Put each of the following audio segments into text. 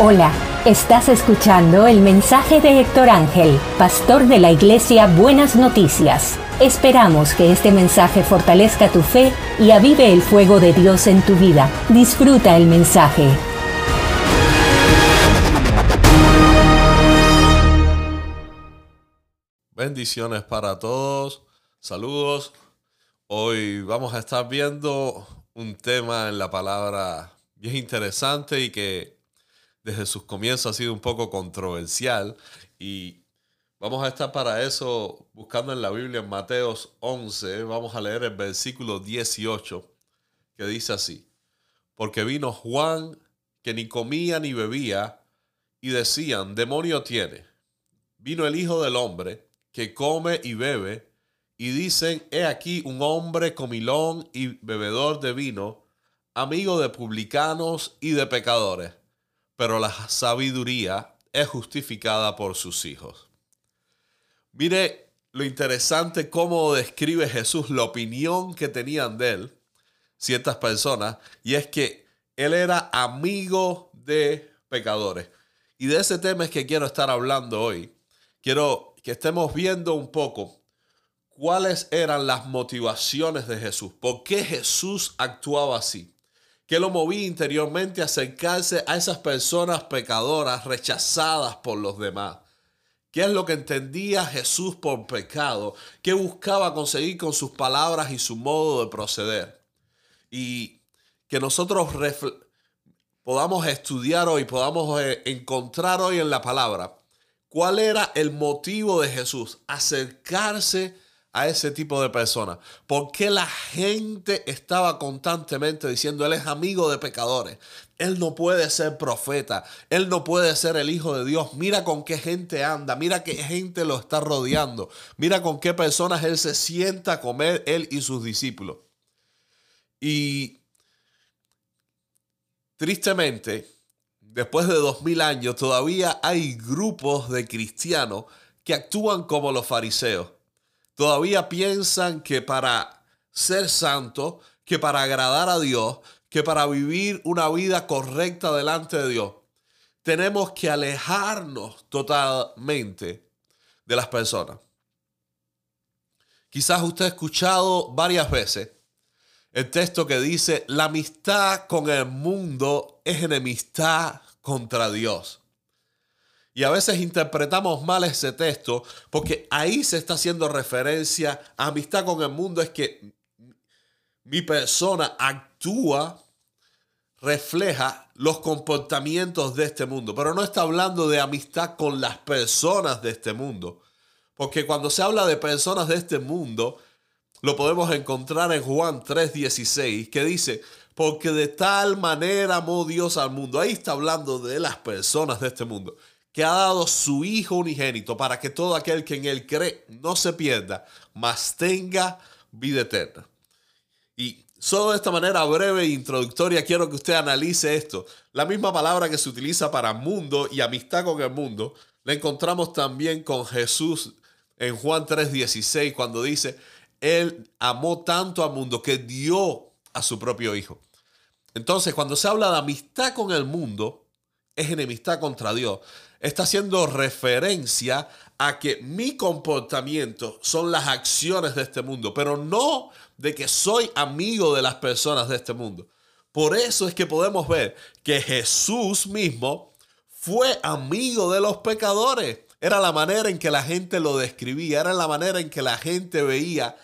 Hola, estás escuchando el mensaje de Héctor Ángel, pastor de la iglesia Buenas Noticias. Esperamos que este mensaje fortalezca tu fe y avive el fuego de Dios en tu vida. Disfruta el mensaje. Bendiciones para todos. Saludos. Hoy vamos a estar viendo un tema en la palabra bien interesante y que desde sus comienzos ha sido un poco controversial y vamos a estar para eso buscando en la Biblia en Mateos 11, vamos a leer el versículo 18 que dice así, porque vino Juan que ni comía ni bebía y decían, demonio tiene. Vino el Hijo del Hombre que come y bebe y dicen, he aquí un hombre comilón y bebedor de vino, amigo de publicanos y de pecadores pero la sabiduría es justificada por sus hijos. Mire lo interesante cómo describe Jesús la opinión que tenían de él ciertas personas, y es que él era amigo de pecadores. Y de ese tema es que quiero estar hablando hoy. Quiero que estemos viendo un poco cuáles eran las motivaciones de Jesús, por qué Jesús actuaba así. ¿Qué lo movía interiormente a acercarse a esas personas pecadoras rechazadas por los demás? ¿Qué es lo que entendía Jesús por pecado? ¿Qué buscaba conseguir con sus palabras y su modo de proceder? Y que nosotros podamos estudiar hoy, podamos eh, encontrar hoy en la palabra cuál era el motivo de Jesús, acercarse a ese tipo de personas? ¿Por qué la gente estaba constantemente diciendo, Él es amigo de pecadores? Él no puede ser profeta, Él no puede ser el Hijo de Dios. Mira con qué gente anda, mira qué gente lo está rodeando, mira con qué personas Él se sienta a comer, Él y sus discípulos. Y tristemente, después de dos mil años, todavía hay grupos de cristianos que actúan como los fariseos todavía piensan que para ser santo, que para agradar a Dios, que para vivir una vida correcta delante de Dios, tenemos que alejarnos totalmente de las personas. Quizás usted ha escuchado varias veces el texto que dice, la amistad con el mundo es enemistad contra Dios. Y a veces interpretamos mal ese texto porque ahí se está haciendo referencia a amistad con el mundo. Es que mi persona actúa, refleja los comportamientos de este mundo. Pero no está hablando de amistad con las personas de este mundo. Porque cuando se habla de personas de este mundo, lo podemos encontrar en Juan 3:16, que dice, porque de tal manera amó Dios al mundo. Ahí está hablando de las personas de este mundo que ha dado su Hijo unigénito para que todo aquel que en Él cree no se pierda, mas tenga vida eterna. Y solo de esta manera breve e introductoria quiero que usted analice esto. La misma palabra que se utiliza para mundo y amistad con el mundo, la encontramos también con Jesús en Juan 3:16 cuando dice, Él amó tanto al mundo que dio a su propio Hijo. Entonces, cuando se habla de amistad con el mundo, es enemistad contra Dios está haciendo referencia a que mi comportamiento son las acciones de este mundo, pero no de que soy amigo de las personas de este mundo. Por eso es que podemos ver que Jesús mismo fue amigo de los pecadores. Era la manera en que la gente lo describía, era la manera en que la gente veía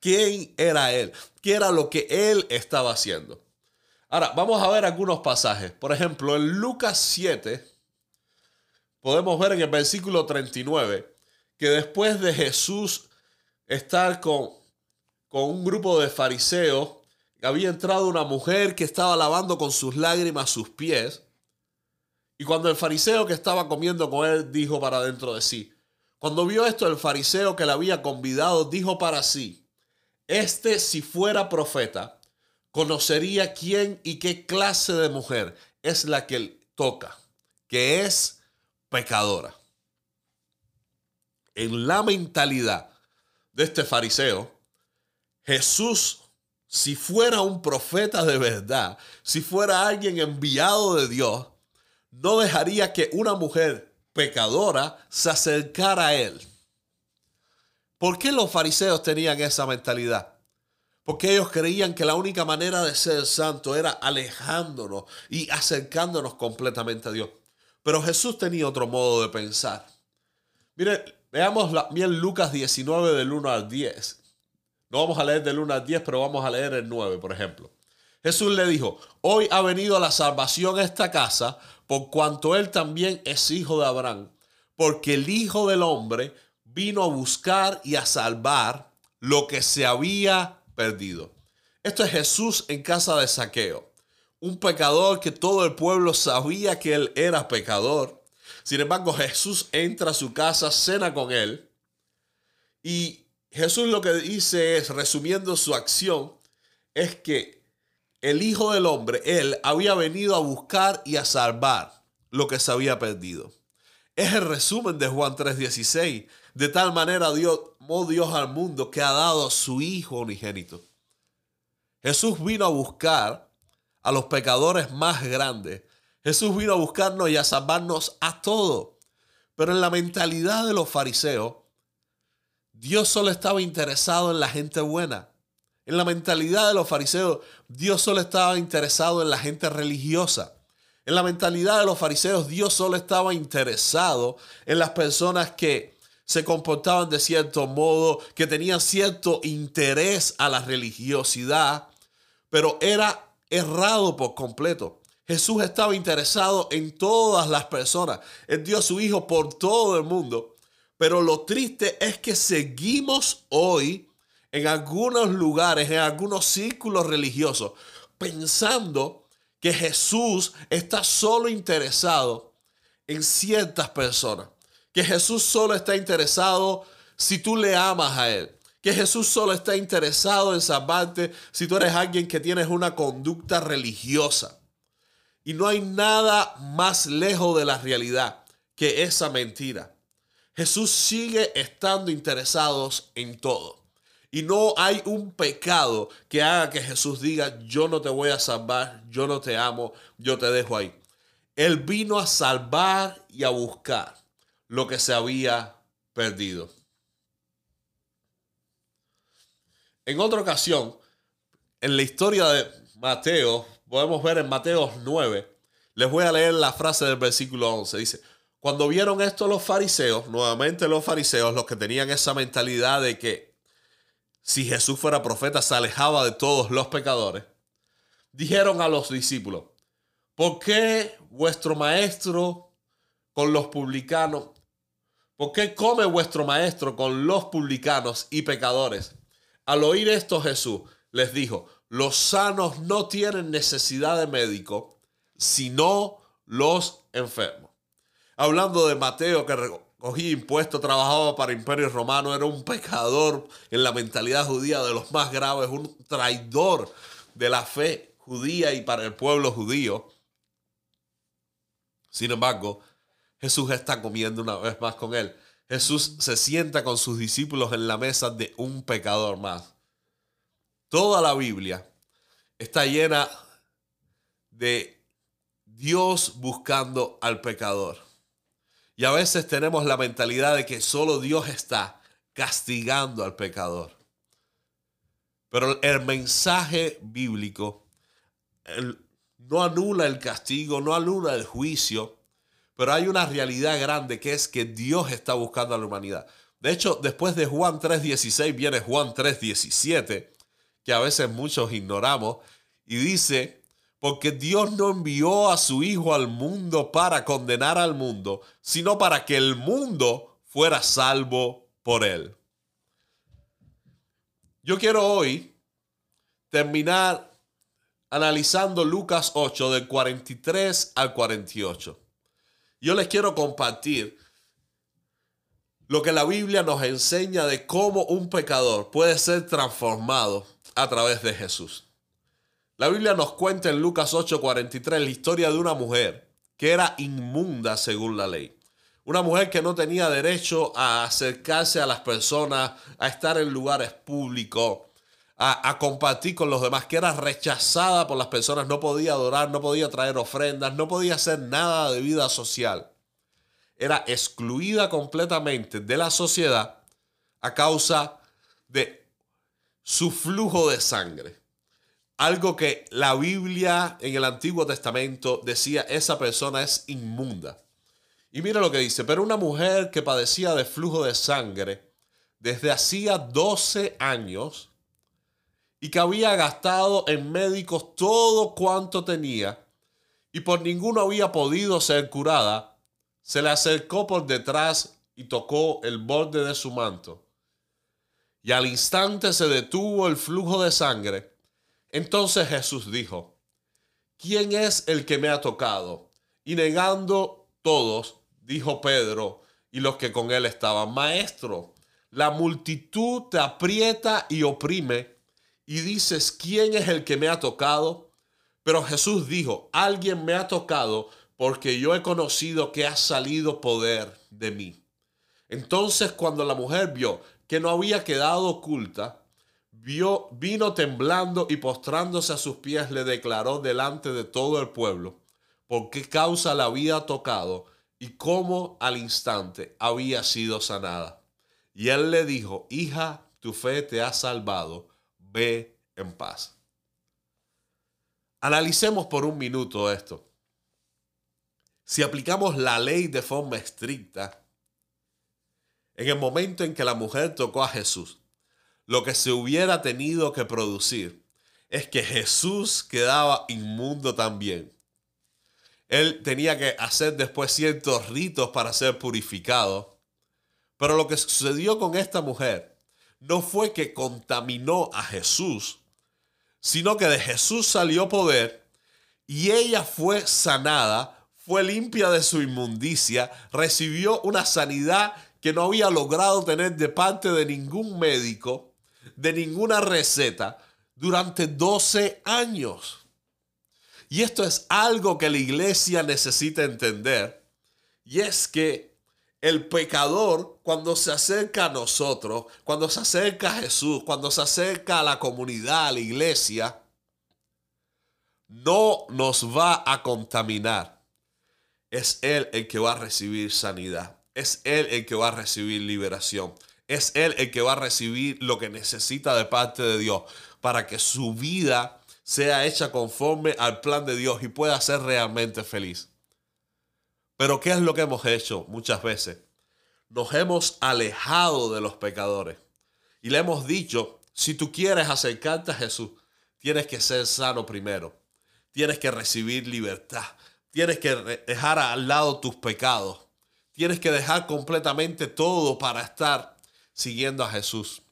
quién era Él, qué era lo que Él estaba haciendo. Ahora, vamos a ver algunos pasajes. Por ejemplo, en Lucas 7, podemos ver en el versículo 39 que después de Jesús estar con, con un grupo de fariseos, había entrado una mujer que estaba lavando con sus lágrimas sus pies. Y cuando el fariseo que estaba comiendo con él dijo para dentro de sí, cuando vio esto el fariseo que le había convidado dijo para sí, este si fuera profeta, conocería quién y qué clase de mujer es la que toca, que es pecadora. En la mentalidad de este fariseo, Jesús, si fuera un profeta de verdad, si fuera alguien enviado de Dios, no dejaría que una mujer pecadora se acercara a él. ¿Por qué los fariseos tenían esa mentalidad? Porque ellos creían que la única manera de ser santo era alejándonos y acercándonos completamente a Dios. Pero Jesús tenía otro modo de pensar. Mire, veamos bien Lucas 19 del 1 al 10. No vamos a leer del 1 al 10, pero vamos a leer el 9, por ejemplo. Jesús le dijo, hoy ha venido la salvación a esta casa, por cuanto él también es hijo de Abraham, porque el Hijo del Hombre vino a buscar y a salvar lo que se había perdido. Esto es Jesús en casa de saqueo, un pecador que todo el pueblo sabía que él era pecador. Sin embargo, Jesús entra a su casa, cena con él, y Jesús lo que dice es, resumiendo su acción, es que el Hijo del Hombre, Él, había venido a buscar y a salvar lo que se había perdido. Es el resumen de Juan 3:16. De tal manera Dios, Dios al mundo que ha dado a su Hijo unigénito. Jesús vino a buscar a los pecadores más grandes. Jesús vino a buscarnos y a salvarnos a todos. Pero en la mentalidad de los fariseos, Dios solo estaba interesado en la gente buena. En la mentalidad de los fariseos, Dios solo estaba interesado en la gente religiosa. En la mentalidad de los fariseos, Dios solo estaba interesado en las personas que se comportaban de cierto modo, que tenían cierto interés a la religiosidad, pero era errado por completo. Jesús estaba interesado en todas las personas. Él dio a su Hijo por todo el mundo. Pero lo triste es que seguimos hoy en algunos lugares, en algunos círculos religiosos, pensando que Jesús está solo interesado en ciertas personas, que Jesús solo está interesado si tú le amas a Él, que Jesús solo está interesado en salvarte si tú eres alguien que tienes una conducta religiosa. Y no hay nada más lejos de la realidad que esa mentira. Jesús sigue estando interesado en todo. Y no hay un pecado que haga que Jesús diga, yo no te voy a salvar, yo no te amo, yo te dejo ahí. Él vino a salvar y a buscar lo que se había perdido. En otra ocasión, en la historia de Mateo, podemos ver en Mateo 9, les voy a leer la frase del versículo 11. Dice, cuando vieron esto los fariseos, nuevamente los fariseos, los que tenían esa mentalidad de que si Jesús fuera profeta, se alejaba de todos los pecadores. Dijeron a los discípulos, ¿por qué vuestro maestro con los publicanos? ¿Por qué come vuestro maestro con los publicanos y pecadores? Al oír esto Jesús les dijo, los sanos no tienen necesidad de médico, sino los enfermos. Hablando de Mateo que cogía impuestos, trabajaba para el imperio romano, era un pecador en la mentalidad judía de los más graves, un traidor de la fe judía y para el pueblo judío. Sin embargo, Jesús está comiendo una vez más con él. Jesús se sienta con sus discípulos en la mesa de un pecador más. Toda la Biblia está llena de Dios buscando al pecador. Y a veces tenemos la mentalidad de que solo Dios está castigando al pecador. Pero el mensaje bíblico no anula el castigo, no anula el juicio, pero hay una realidad grande que es que Dios está buscando a la humanidad. De hecho, después de Juan 3.16 viene Juan 3.17, que a veces muchos ignoramos, y dice, porque Dios no envió a su Hijo al mundo para condenar al mundo, sino para que el mundo fuera salvo por él. Yo quiero hoy terminar analizando Lucas 8 del 43 al 48. Yo les quiero compartir lo que la Biblia nos enseña de cómo un pecador puede ser transformado a través de Jesús. La Biblia nos cuenta en Lucas 8:43 la historia de una mujer que era inmunda según la ley. Una mujer que no tenía derecho a acercarse a las personas, a estar en lugares públicos, a, compartir con los demás, que era rechazada por las personas, no podía adorar, no podía traer ofrendas, no podía hacer nada de vida social. Era excluida completamente de la sociedad a causa de su flujo de sangre. Algo que la Biblia en el Antiguo Testamento decía, esa persona es inmunda. Y mira lo que dice, pero una mujer que padecía de flujo de sangre desde hacía 12 años, y que había gastado en médicos todo cuanto tenía y por ninguno había podido ser curada, se le acercó por detrás y tocó el borde de su manto. Y al instante se detuvo el flujo de sangre. Entonces Jesús dijo, ¿quién es el que me ha tocado? Y negando todos, dijo Pedro y los que con él estaban, Maestro, la multitud te aprieta y oprime y dices, ¿quién es el que me ha tocado? Pero Jesús dijo, alguien me ha tocado porque yo he conocido que ha salido poder de mí. Entonces cuando la mujer vio que no había quedado oculta, vio, vino temblando y postrándose a sus pies le declaró delante de todo el pueblo por qué causa la había tocado y cómo al instante había sido sanada. Y él le dijo, hija, tu fe te ha salvado ve en paz. Analicemos por un minuto esto. Si aplicamos la ley de forma estricta, en el momento en que la mujer tocó a Jesús, lo que se hubiera tenido que producir es que Jesús quedaba inmundo también. Él tenía que hacer después ciertos ritos para ser purificado. Pero lo que sucedió con esta mujer no fue que contaminó a Jesús, sino que de Jesús salió poder y ella fue sanada, fue limpia de su inmundicia, recibió una sanidad que no había logrado tener de parte de ningún médico, de ninguna receta, durante 12 años. Y esto es algo que la iglesia necesita entender, y es que el pecador, cuando se acerca a nosotros, cuando se acerca a Jesús, cuando se acerca a la comunidad, a la iglesia, no nos va a contaminar. Es Él el que va a recibir sanidad. Es Él el que va a recibir liberación. Es Él el que va a recibir lo que necesita de parte de Dios para que su vida sea hecha conforme al plan de Dios y pueda ser realmente feliz. Pero ¿qué es lo que hemos hecho muchas veces? Nos hemos alejado de los pecadores y le hemos dicho, si tú quieres acercarte a Jesús, tienes que ser sano primero, tienes que recibir libertad, tienes que dejar al lado tus pecados, tienes que dejar completamente todo para estar siguiendo a Jesús.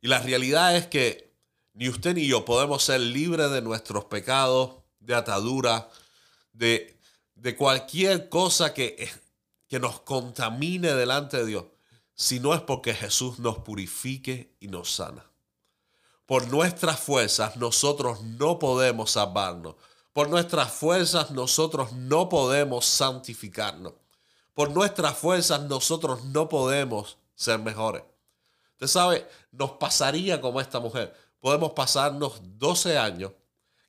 Y la realidad es que ni usted ni yo podemos ser libres de nuestros pecados, de atadura, de de cualquier cosa que, que nos contamine delante de Dios, si no es porque Jesús nos purifique y nos sana. Por nuestras fuerzas nosotros no podemos salvarnos. Por nuestras fuerzas nosotros no podemos santificarnos. Por nuestras fuerzas nosotros no podemos ser mejores. Usted sabe, nos pasaría como esta mujer. Podemos pasarnos 12 años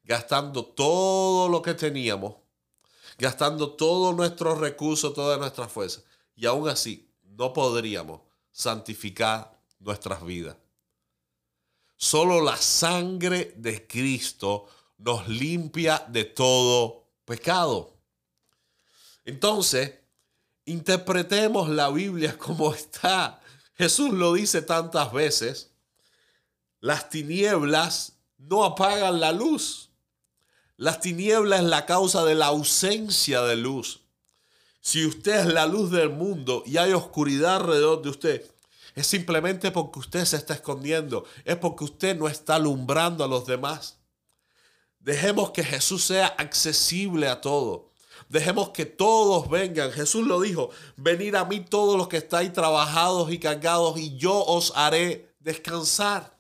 gastando todo lo que teníamos gastando todos nuestros recursos, todas nuestras fuerzas. Y aún así, no podríamos santificar nuestras vidas. Solo la sangre de Cristo nos limpia de todo pecado. Entonces, interpretemos la Biblia como está. Jesús lo dice tantas veces. Las tinieblas no apagan la luz. Las tinieblas es la causa de la ausencia de luz. Si usted es la luz del mundo y hay oscuridad alrededor de usted, es simplemente porque usted se está escondiendo, es porque usted no está alumbrando a los demás. Dejemos que Jesús sea accesible a todos. Dejemos que todos vengan. Jesús lo dijo, venid a mí todos los que estáis trabajados y cargados y yo os haré descansar.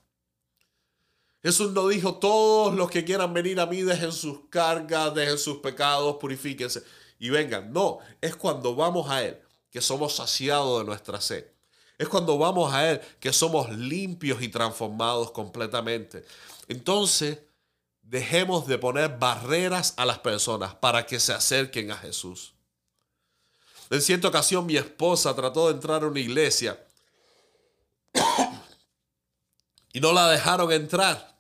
Jesús no dijo, todos los que quieran venir a mí dejen sus cargas, dejen sus pecados, purifíquense y vengan. No, es cuando vamos a Él que somos saciados de nuestra sed. Es cuando vamos a Él que somos limpios y transformados completamente. Entonces, dejemos de poner barreras a las personas para que se acerquen a Jesús. En cierta ocasión mi esposa trató de entrar a una iglesia y no la dejaron entrar.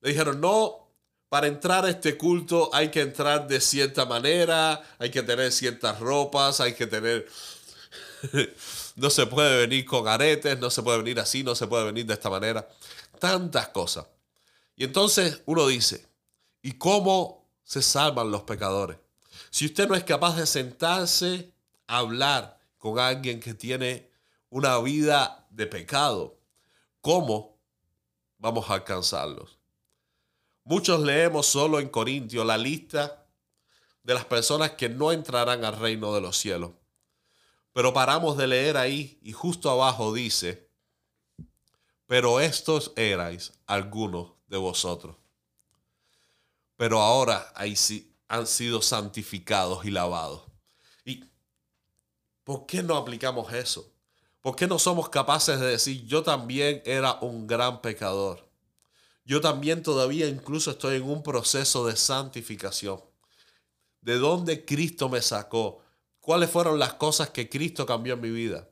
Le dijeron, no, para entrar a este culto hay que entrar de cierta manera, hay que tener ciertas ropas, hay que tener... no se puede venir con aretes, no se puede venir así, no se puede venir de esta manera. Tantas cosas. Y entonces uno dice, ¿y cómo se salvan los pecadores? Si usted no es capaz de sentarse a hablar con alguien que tiene una vida de pecado, ¿cómo vamos a alcanzarlos? Muchos leemos solo en Corintio la lista de las personas que no entrarán al reino de los cielos. Pero paramos de leer ahí y justo abajo dice, pero estos erais algunos de vosotros. Pero ahora han sido santificados y lavados. ¿Y por qué no aplicamos eso? ¿Por qué no somos capaces de decir, yo también era un gran pecador? Yo también todavía incluso estoy en un proceso de santificación. ¿De dónde Cristo me sacó? ¿Cuáles fueron las cosas que Cristo cambió en mi vida?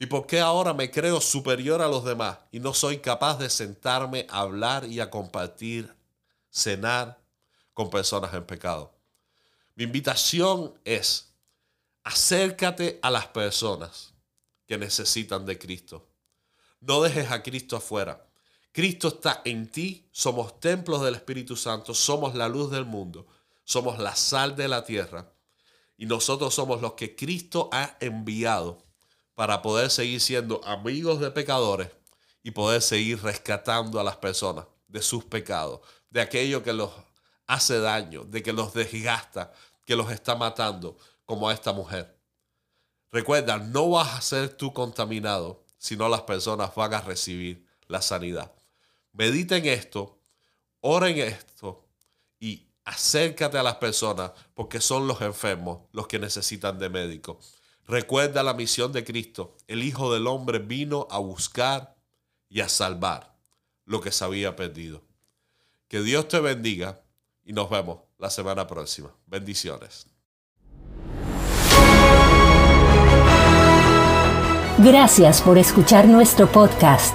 ¿Y por qué ahora me creo superior a los demás y no soy capaz de sentarme a hablar y a compartir, cenar con personas en pecado? Mi invitación es, acércate a las personas que necesitan de Cristo. No dejes a Cristo afuera. Cristo está en ti, somos templos del Espíritu Santo, somos la luz del mundo, somos la sal de la tierra y nosotros somos los que Cristo ha enviado para poder seguir siendo amigos de pecadores y poder seguir rescatando a las personas de sus pecados, de aquello que los hace daño, de que los desgasta, que los está matando, como a esta mujer. Recuerda, no vas a ser tú contaminado, sino las personas van a recibir la sanidad. Medita en esto, ora en esto y acércate a las personas porque son los enfermos los que necesitan de médico. Recuerda la misión de Cristo. El Hijo del Hombre vino a buscar y a salvar lo que se había perdido. Que Dios te bendiga y nos vemos la semana próxima. Bendiciones. Gracias por escuchar nuestro podcast.